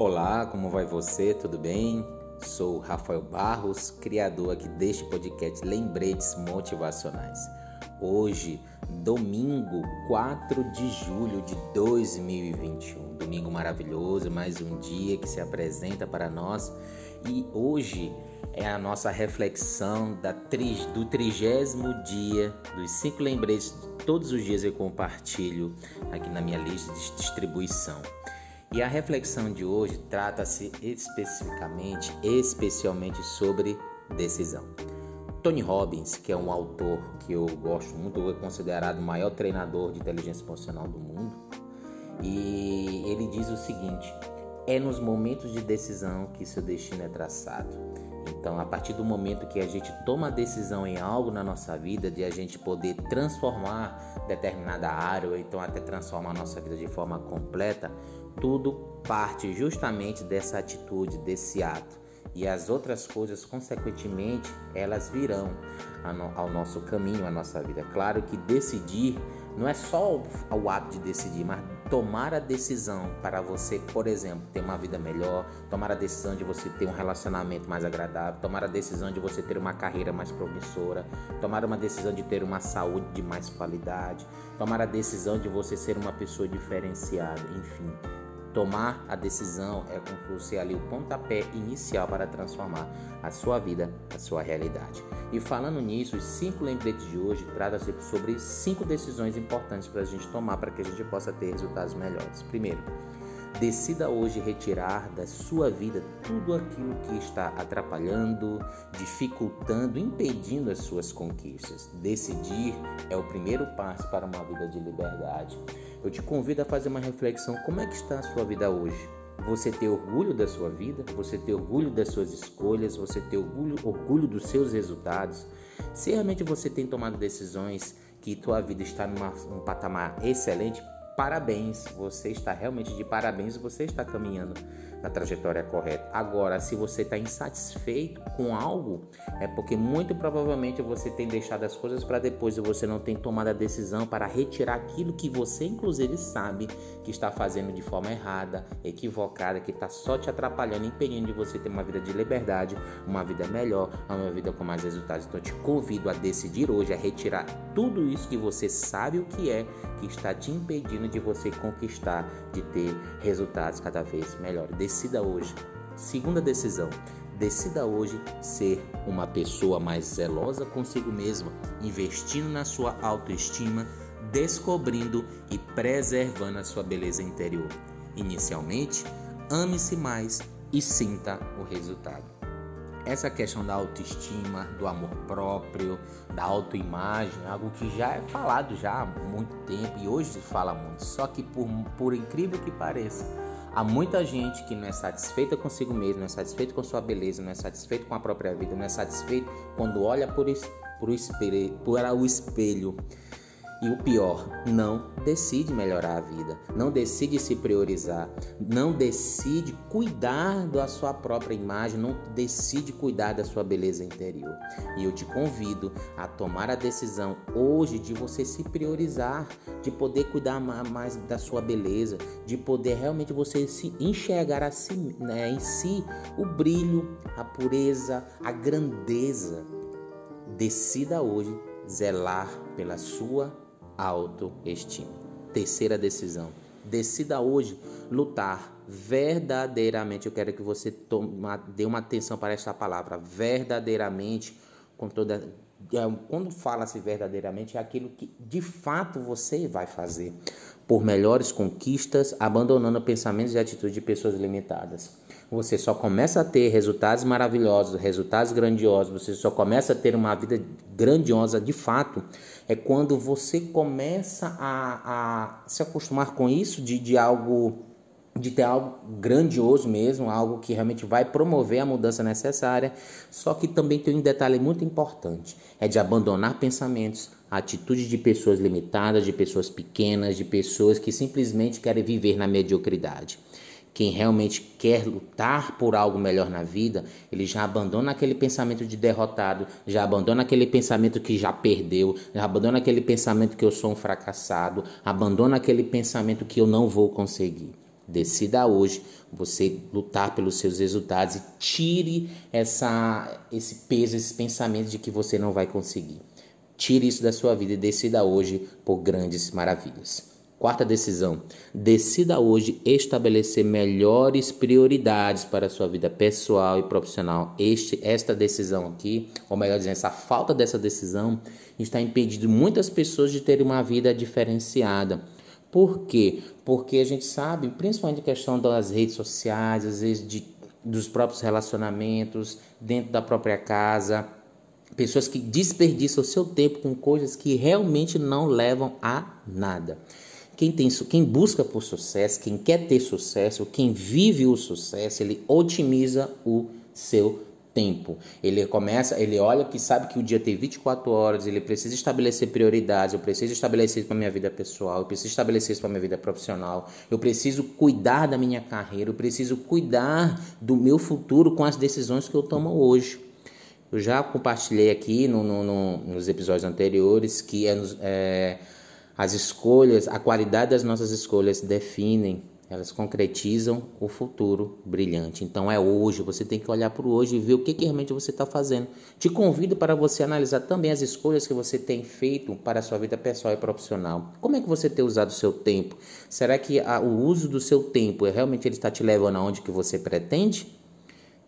Olá, como vai você? Tudo bem? Sou Rafael Barros, criador aqui deste podcast Lembretes Motivacionais. Hoje, domingo 4 de julho de 2021. Domingo maravilhoso, mais um dia que se apresenta para nós. E hoje é a nossa reflexão da tri, do trigésimo dia dos cinco lembretes. Todos os dias eu compartilho aqui na minha lista de distribuição. E a reflexão de hoje trata-se especificamente, especialmente sobre decisão. Tony Robbins, que é um autor que eu gosto muito, é considerado o maior treinador de inteligência emocional do mundo, e ele diz o seguinte: é nos momentos de decisão que seu destino é traçado. Então, a partir do momento que a gente toma a decisão em algo na nossa vida, de a gente poder transformar determinada área, ou então até transformar a nossa vida de forma completa, tudo parte justamente dessa atitude, desse ato. E as outras coisas, consequentemente, elas virão ao nosso caminho, à nossa vida. Claro que decidir não é só o ato de decidir, mas tomar a decisão para você, por exemplo, ter uma vida melhor, tomar a decisão de você ter um relacionamento mais agradável, tomar a decisão de você ter uma carreira mais promissora, tomar uma decisão de ter uma saúde de mais qualidade, tomar a decisão de você ser uma pessoa diferenciada, enfim. Tomar a decisão é como ali o pontapé inicial para transformar a sua vida, a sua realidade. E falando nisso, os cinco lembretes de hoje tratam-se sobre cinco decisões importantes para a gente tomar para que a gente possa ter resultados melhores. Primeiro, Decida hoje retirar da sua vida tudo aquilo que está atrapalhando, dificultando, impedindo as suas conquistas. Decidir é o primeiro passo para uma vida de liberdade. Eu te convido a fazer uma reflexão: como é que está a sua vida hoje? Você ter orgulho da sua vida, você ter orgulho das suas escolhas, você ter orgulho, orgulho dos seus resultados. Se realmente você tem tomado decisões que tua vida está num patamar excelente, parabéns, você está realmente de parabéns, você está caminhando na trajetória correta. Agora, se você está insatisfeito com algo, é porque muito provavelmente você tem deixado as coisas para depois e você não tem tomado a decisão para retirar aquilo que você, inclusive, sabe que está fazendo de forma errada, equivocada, que está só te atrapalhando, impedindo de você ter uma vida de liberdade, uma vida melhor, uma vida com mais resultados. Então, eu te convido a decidir hoje a retirar tudo isso que você sabe o que é que está te impedindo de você conquistar, de ter resultados cada vez melhores. Decida hoje. Segunda decisão. Decida hoje ser uma pessoa mais zelosa consigo mesma, investindo na sua autoestima, descobrindo e preservando a sua beleza interior. Inicialmente, ame-se mais e sinta o resultado essa questão da autoestima, do amor próprio, da autoimagem, algo que já é falado já há muito tempo e hoje se fala muito. Só que por, por incrível que pareça, há muita gente que não é satisfeita consigo mesmo, não é satisfeito com sua beleza, não é satisfeito com a própria vida, não é satisfeito quando olha por, por o espelho e o pior, não decide melhorar a vida, não decide se priorizar, não decide cuidar da sua própria imagem, não decide cuidar da sua beleza interior. E eu te convido a tomar a decisão hoje de você se priorizar, de poder cuidar mais da sua beleza, de poder realmente você se enxergar assim, né, em si o brilho, a pureza, a grandeza. Decida hoje zelar pela sua autoestima. Terceira decisão. Decida hoje lutar verdadeiramente. Eu quero que você tome, dê uma atenção para esta palavra, verdadeiramente, com toda é, quando fala-se verdadeiramente, é aquilo que de fato você vai fazer por melhores conquistas, abandonando pensamentos e atitudes de pessoas limitadas. Você só começa a ter resultados maravilhosos, resultados grandiosos, você só começa a ter uma vida grandiosa de fato, é quando você começa a, a se acostumar com isso, de, de algo de ter algo grandioso mesmo, algo que realmente vai promover a mudança necessária. Só que também tem um detalhe muito importante: é de abandonar pensamentos, atitudes de pessoas limitadas, de pessoas pequenas, de pessoas que simplesmente querem viver na mediocridade. Quem realmente quer lutar por algo melhor na vida, ele já abandona aquele pensamento de derrotado, já abandona aquele pensamento que já perdeu, já abandona aquele pensamento que eu sou um fracassado, abandona aquele pensamento que eu não vou conseguir. Decida hoje você lutar pelos seus resultados e tire essa, esse peso, esse pensamento de que você não vai conseguir. Tire isso da sua vida e decida hoje por grandes maravilhas. Quarta decisão: decida hoje estabelecer melhores prioridades para a sua vida pessoal e profissional. Este, esta decisão aqui, ou melhor dizendo, essa falta dessa decisão, está impedindo muitas pessoas de terem uma vida diferenciada. Por quê? Porque a gente sabe, principalmente a questão das redes sociais, às vezes de, dos próprios relacionamentos, dentro da própria casa, pessoas que desperdiçam o seu tempo com coisas que realmente não levam a nada. Quem, tem, quem busca por sucesso, quem quer ter sucesso, quem vive o sucesso, ele otimiza o seu tempo. Ele começa, ele olha que sabe que o dia tem 24 horas, ele precisa estabelecer prioridades, eu preciso estabelecer isso para minha vida pessoal, eu preciso estabelecer isso para minha vida profissional, eu preciso cuidar da minha carreira, eu preciso cuidar do meu futuro com as decisões que eu tomo hoje. Eu já compartilhei aqui no, no, no, nos episódios anteriores que é, é as escolhas, a qualidade das nossas escolhas definem, elas concretizam o futuro brilhante. Então é hoje, você tem que olhar para o hoje e ver o que, que realmente você está fazendo. Te convido para você analisar também as escolhas que você tem feito para a sua vida pessoal e profissional. Como é que você tem usado o seu tempo? Será que a, o uso do seu tempo é realmente ele está te levando aonde que você pretende?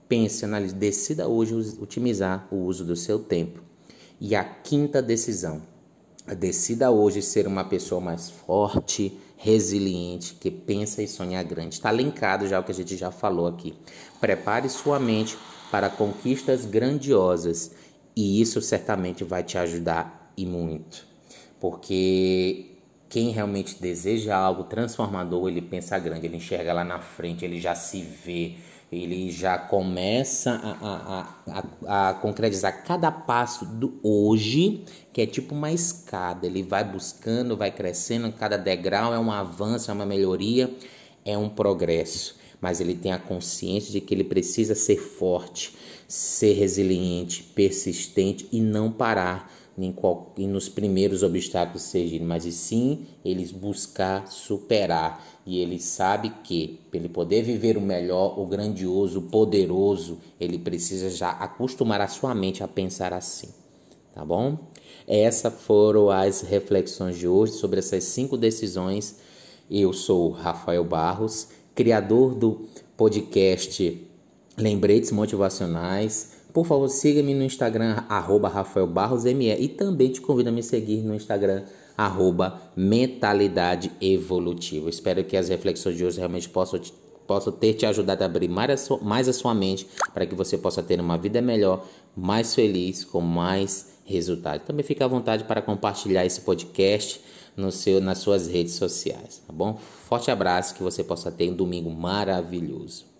Pense, analise, decida hoje otimizar o uso do seu tempo. E a quinta decisão, Decida hoje ser uma pessoa mais forte, resiliente, que pensa e sonha grande. Está linkado já o que a gente já falou aqui. Prepare sua mente para conquistas grandiosas e isso certamente vai te ajudar e muito. Porque quem realmente deseja algo transformador, ele pensa grande, ele enxerga lá na frente, ele já se vê ele já começa a, a, a, a, concretizar cada passo do hoje, que é tipo uma escada. Ele vai buscando, vai crescendo, cada degrau é um avanço, é uma melhoria, é um progresso. Mas ele tem a consciência de que ele precisa ser forte, ser resiliente, persistente e não parar e nos primeiros obstáculos surgirem, mas e sim eles buscar superar. E ele sabe que, para ele poder viver o melhor, o grandioso, o poderoso, ele precisa já acostumar a sua mente a pensar assim. Tá bom? Essas foram as reflexões de hoje sobre essas cinco decisões. Eu sou Rafael Barros, criador do podcast Lembretes Motivacionais por favor, siga-me no Instagram, arroba e também te convido a me seguir no Instagram, arroba Mentalidade Evolutiva. Espero que as reflexões de hoje realmente possam, possam ter te ajudado a abrir mais a, sua, mais a sua mente para que você possa ter uma vida melhor, mais feliz, com mais resultados. Também fique à vontade para compartilhar esse podcast no seu, nas suas redes sociais, tá bom? Forte abraço, que você possa ter um domingo maravilhoso.